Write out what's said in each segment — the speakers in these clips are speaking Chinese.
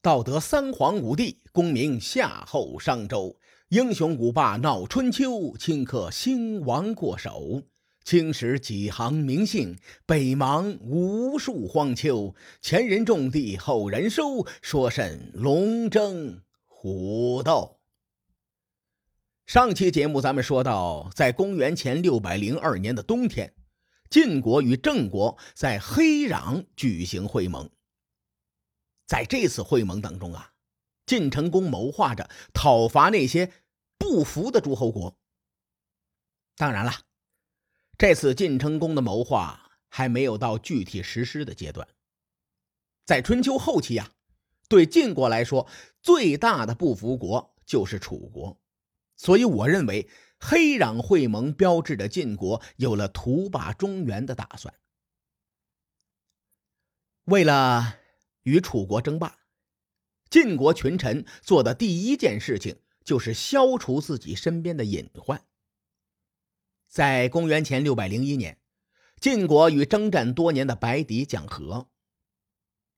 道德三皇五帝，功名夏后商周，英雄古霸闹春秋，顷刻兴亡过手。青史几行名姓，北邙无数荒丘。前人种地，后人收，说甚龙争虎斗？上期节目咱们说到，在公元前六百零二年的冬天，晋国与郑国在黑壤举行会盟。在这次会盟当中啊，晋成公谋划着讨伐那些不服的诸侯国。当然了。这次晋成公的谋划还没有到具体实施的阶段。在春秋后期呀，对晋国来说，最大的不服国就是楚国，所以我认为黑壤会盟标志着晋国有了图霸中原的打算。为了与楚国争霸，晋国群臣做的第一件事情就是消除自己身边的隐患。在公元前六百零一年，晋国与征战多年的白狄讲和。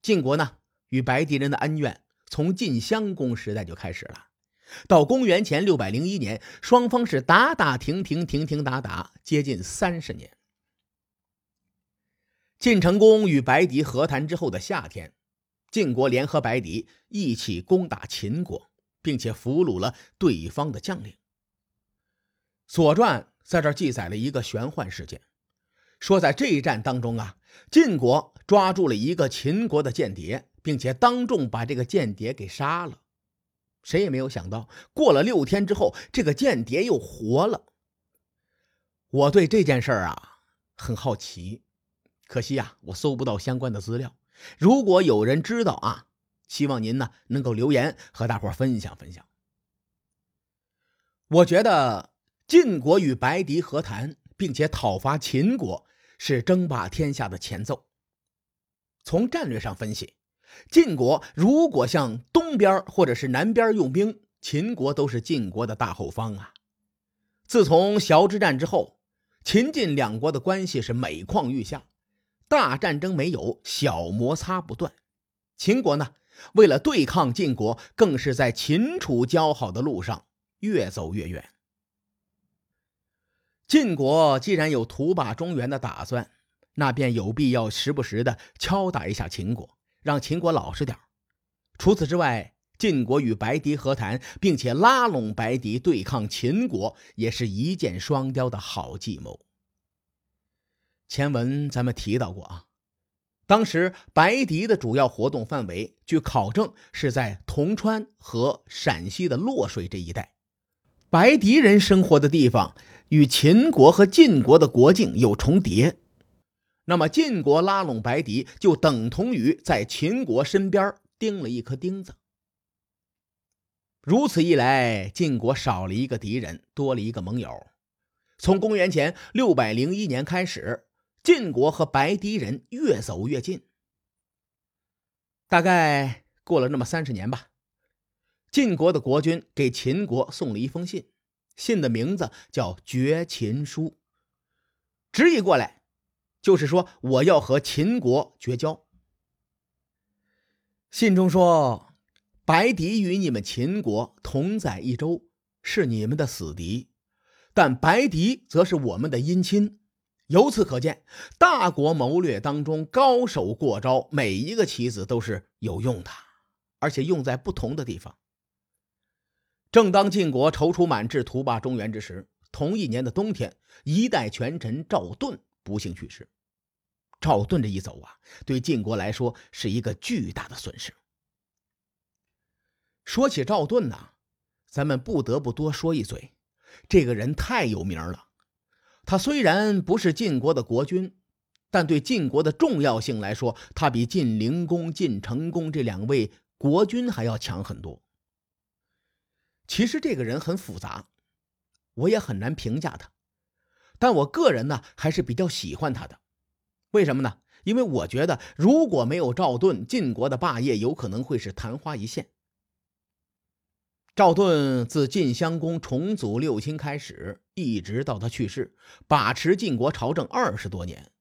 晋国呢，与白狄人的恩怨从晋襄公时代就开始了。到公元前六百零一年，双方是打打停停，停停打打，接近三十年。晋成公与白狄和谈之后的夏天，晋国联合白狄一起攻打秦国，并且俘虏了对方的将领。《左传》。在这记载了一个玄幻事件，说在这一战当中啊，晋国抓住了一个秦国的间谍，并且当众把这个间谍给杀了。谁也没有想到，过了六天之后，这个间谍又活了。我对这件事儿啊很好奇，可惜呀，我搜不到相关的资料。如果有人知道啊，希望您呢能够留言和大伙分享分享。我觉得。晋国与白狄和谈，并且讨伐秦国，是争霸天下的前奏。从战略上分析，晋国如果向东边或者是南边用兵，秦国都是晋国的大后方啊。自从崤之战之后，秦晋两国的关系是每况愈下，大战争没有，小摩擦不断。秦国呢，为了对抗晋国，更是在秦楚交好的路上越走越远。晋国既然有图霸中原的打算，那便有必要时不时的敲打一下秦国，让秦国老实点除此之外，晋国与白狄和谈，并且拉拢白狄对抗秦国，也是一箭双雕的好计谋。前文咱们提到过啊，当时白狄的主要活动范围，据考证是在铜川和陕西的洛水这一带，白狄人生活的地方。与秦国和晋国的国境有重叠，那么晋国拉拢白狄，就等同于在秦国身边钉了一颗钉子。如此一来，晋国少了一个敌人，多了一个盟友。从公元前六百零一年开始，晋国和白狄人越走越近。大概过了那么三十年吧，晋国的国君给秦国送了一封信。信的名字叫《绝秦书》，直译过来就是说我要和秦国绝交。信中说，白狄与你们秦国同在一州，是你们的死敌；但白狄则是我们的姻亲。由此可见，大国谋略当中高手过招，每一个棋子都是有用的，而且用在不同的地方。正当晋国踌躇满志、图霸中原之时，同一年的冬天，一代权臣赵盾不幸去世。赵盾这一走啊，对晋国来说是一个巨大的损失。说起赵盾呐，咱们不得不多说一嘴，这个人太有名了。他虽然不是晋国的国君，但对晋国的重要性来说，他比晋灵公、晋成公这两位国君还要强很多。其实这个人很复杂，我也很难评价他，但我个人呢还是比较喜欢他的。为什么呢？因为我觉得如果没有赵盾，晋国的霸业有可能会是昙花一现。赵盾自晋襄公重组六亲开始，一直到他去世，把持晋国朝政二十多年。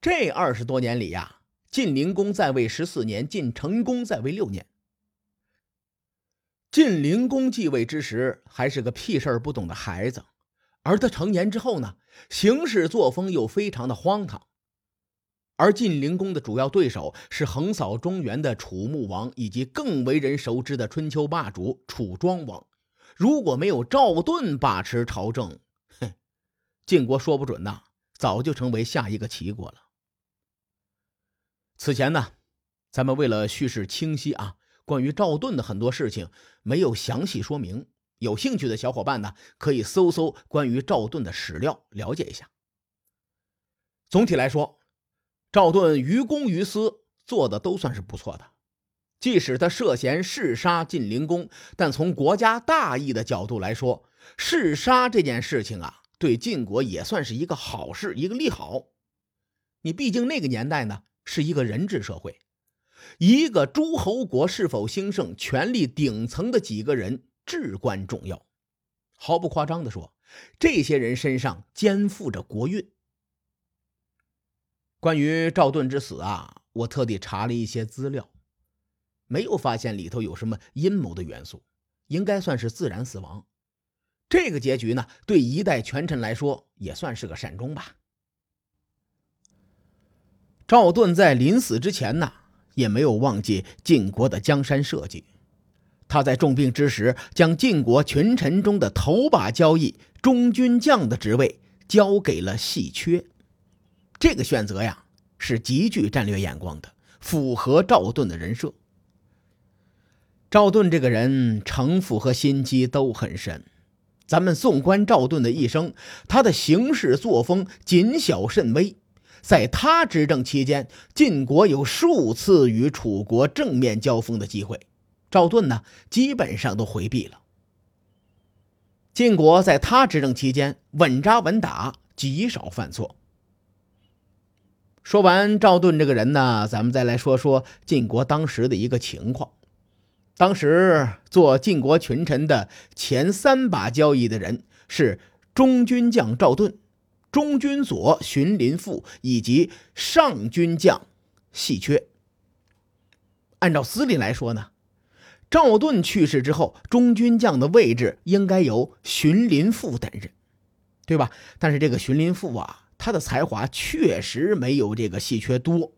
这二十多年里呀，晋灵公在位十四年，晋成公在位六年。晋灵公继位之时还是个屁事儿不懂的孩子，而他成年之后呢，行事作风又非常的荒唐。而晋灵公的主要对手是横扫中原的楚穆王，以及更为人熟知的春秋霸主楚庄王。如果没有赵盾把持朝政，哼，晋国说不准呐，早就成为下一个齐国了。此前呢，咱们为了叙事清晰啊，关于赵盾的很多事情没有详细说明。有兴趣的小伙伴呢，可以搜搜关于赵盾的史料，了解一下。总体来说。赵盾于公于私做的都算是不错的，即使他涉嫌弑杀晋灵公，但从国家大义的角度来说，弑杀这件事情啊，对晋国也算是一个好事，一个利好。你毕竟那个年代呢，是一个人治社会，一个诸侯国是否兴盛，权力顶层的几个人至关重要。毫不夸张的说，这些人身上肩负着国运。关于赵盾之死啊，我特地查了一些资料，没有发现里头有什么阴谋的元素，应该算是自然死亡。这个结局呢，对一代权臣来说也算是个善终吧。赵盾在临死之前呢，也没有忘记晋国的江山社稷，他在重病之时，将晋国群臣中的头把交椅中军将的职位交给了细缺。这个选择呀，是极具战略眼光的，符合赵盾的人设。赵盾这个人城府和心机都很深。咱们纵观赵盾的一生，他的行事作风谨小慎微。在他执政期间，晋国有数次与楚国正面交锋的机会，赵盾呢，基本上都回避了。晋国在他执政期间稳扎稳打，极少犯错。说完赵盾这个人呢，咱们再来说说晋国当时的一个情况。当时做晋国群臣的前三把交椅的人是中军将赵盾、中军左荀林父以及上军将细缺。按照司令来说呢，赵盾去世之后，中军将的位置应该由荀林父担任，对吧？但是这个荀林父啊。他的才华确实没有这个戏缺多。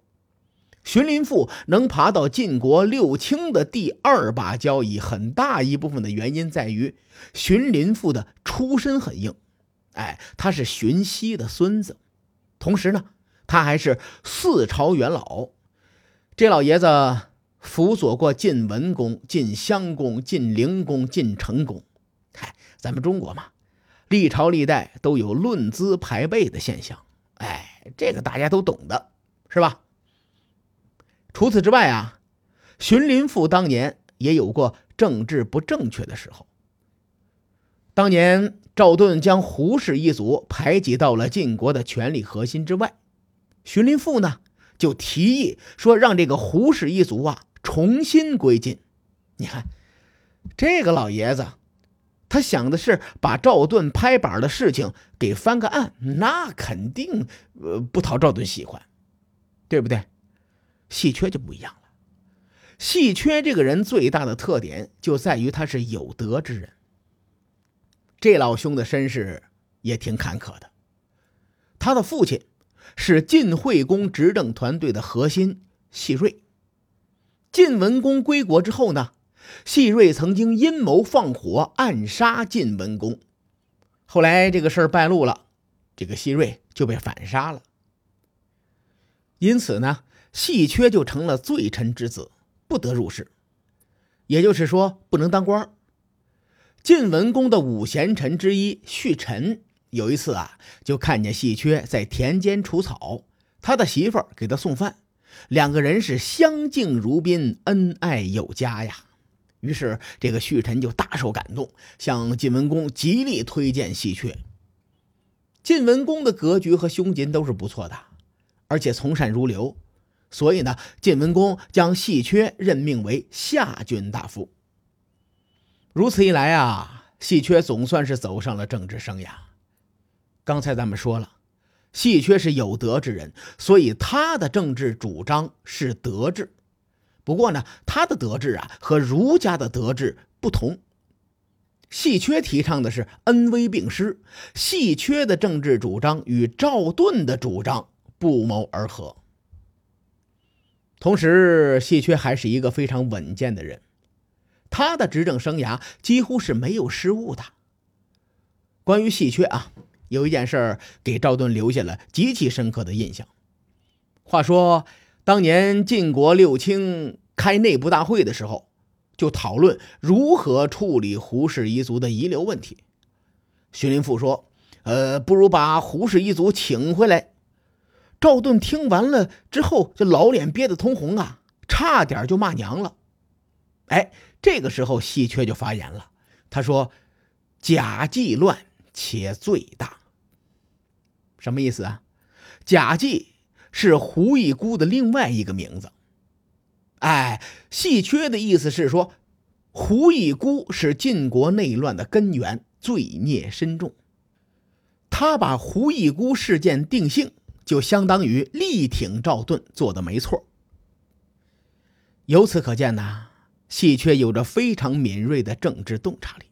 荀林父能爬到晋国六卿的第二把交椅，很大一部分的原因在于荀林父的出身很硬。哎，他是荀息的孙子，同时呢，他还是四朝元老。这老爷子辅佐过晋文公、晋襄公、晋灵公、晋成公。嗨，咱们中国嘛。历朝历代都有论资排辈的现象，哎，这个大家都懂的，是吧？除此之外啊，荀林父当年也有过政治不正确的时候。当年赵盾将胡氏一族排挤到了晋国的权力核心之外，荀林父呢就提议说，让这个胡氏一族啊重新归晋。你看，这个老爷子。他想的是把赵盾拍板的事情给翻个案，那肯定呃不讨赵盾喜欢，对不对？细缺就不一样了。细缺这个人最大的特点就在于他是有德之人。这老兄的身世也挺坎坷的，他的父亲是晋惠公执政团队的核心细瑞。晋文公归国之后呢？细瑞曾经阴谋放火暗杀晋文公，后来这个事儿败露了，这个细瑞就被反杀了。因此呢，细缺就成了罪臣之子，不得入仕，也就是说不能当官。晋文公的五贤臣之一胥臣有一次啊，就看见细缺在田间除草，他的媳妇儿给他送饭，两个人是相敬如宾，恩爱有加呀。于是，这个胥臣就大受感动，向晋文公极力推荐戏缺。晋文公的格局和胸襟都是不错的，而且从善如流，所以呢，晋文公将戏缺任命为下军大夫。如此一来啊，戏缺总算是走上了政治生涯。刚才咱们说了，戏缺是有德之人，所以他的政治主张是德治。不过呢，他的德治啊和儒家的德治不同。细缺提倡的是恩威并施，细缺的政治主张与赵盾的主张不谋而合。同时，细缺还是一个非常稳健的人，他的执政生涯几乎是没有失误的。关于细缺啊，有一件事给赵盾留下了极其深刻的印象。话说，当年晋国六卿开内部大会的时候。就讨论如何处理胡氏一族的遗留问题。荀林赋说：“呃，不如把胡氏一族请回来。”赵盾听完了之后，这老脸憋得通红啊，差点就骂娘了。哎，这个时候细缺就发言了，他说：“贾季乱且罪大。”什么意思啊？贾季是胡一姑的另外一个名字。哎，细缺的意思是说，胡一姑是晋国内乱的根源，罪孽深重。他把胡一姑事件定性，就相当于力挺赵盾做的没错。由此可见呐，细缺有着非常敏锐的政治洞察力。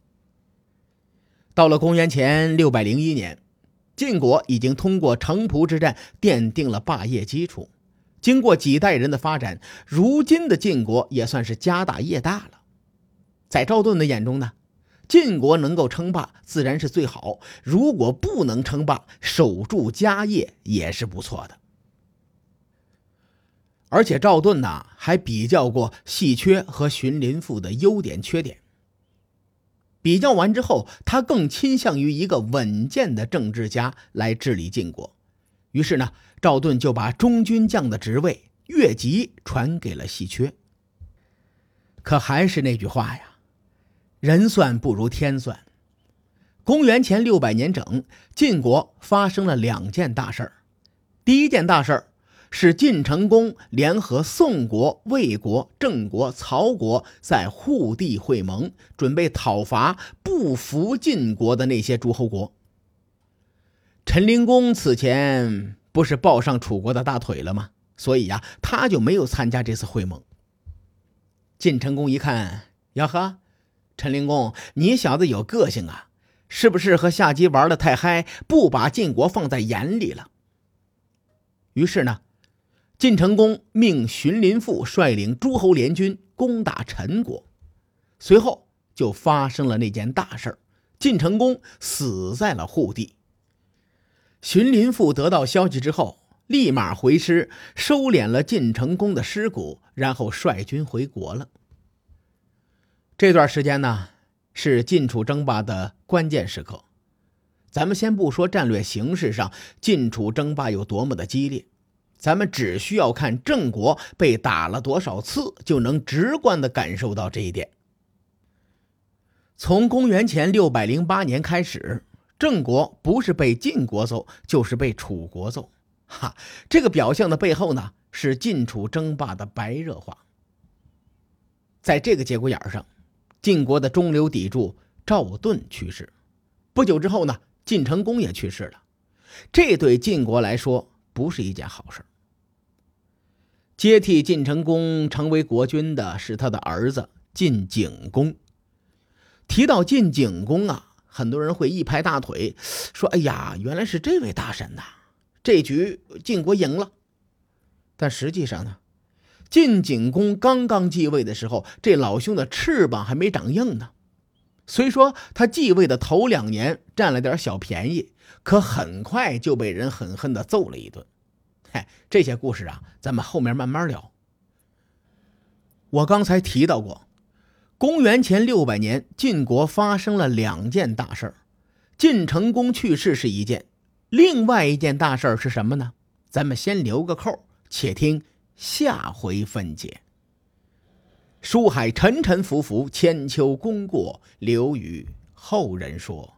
到了公元前六百零一年，晋国已经通过城濮之战奠定了霸业基础。经过几代人的发展，如今的晋国也算是家大业大了。在赵盾的眼中呢，晋国能够称霸自然是最好；如果不能称霸，守住家业也是不错的。而且赵盾呢，还比较过细缺和荀林赋的优点缺点。比较完之后，他更倾向于一个稳健的政治家来治理晋国。于是呢。赵盾就把中军将的职位越级传给了细缺。可还是那句话呀，人算不如天算。公元前六百年整，晋国发生了两件大事儿。第一件大事儿是晋成公联合宋国、魏国、郑国、曹国在护地会盟，准备讨伐不服晋国的那些诸侯国。陈灵公此前。不是抱上楚国的大腿了吗？所以呀，他就没有参加这次会盟。晋成公一看，呀呵，陈灵公，你小子有个性啊！是不是和夏姬玩的太嗨，不把晋国放在眼里了？于是呢，晋成公命荀林父率领诸侯联军攻打陈国。随后就发生了那件大事晋成公死在了护地。荀林父得到消息之后，立马回师收敛了晋成公的尸骨，然后率军回国了。这段时间呢，是晋楚争霸的关键时刻。咱们先不说战略形势上晋楚争霸有多么的激烈，咱们只需要看郑国被打了多少次，就能直观的感受到这一点。从公元前六百零八年开始。郑国不是被晋国揍，就是被楚国揍，哈！这个表象的背后呢，是晋楚争霸的白热化。在这个节骨眼上，晋国的中流砥柱赵盾去世，不久之后呢，晋成公也去世了，这对晋国来说不是一件好事。接替晋成公成为国君的是他的儿子晋景公。提到晋景公啊。很多人会一拍大腿，说：“哎呀，原来是这位大神呐！这局晋国赢了。”但实际上呢，晋景公刚刚继位的时候，这老兄的翅膀还没长硬呢。虽说他继位的头两年占了点小便宜，可很快就被人狠狠的揍了一顿。嗨，这些故事啊，咱们后面慢慢聊。我刚才提到过。公元前六百年，晋国发生了两件大事儿，晋成公去世是一件，另外一件大事儿是什么呢？咱们先留个扣，且听下回分解。书海沉沉浮浮，千秋功过留与后人说。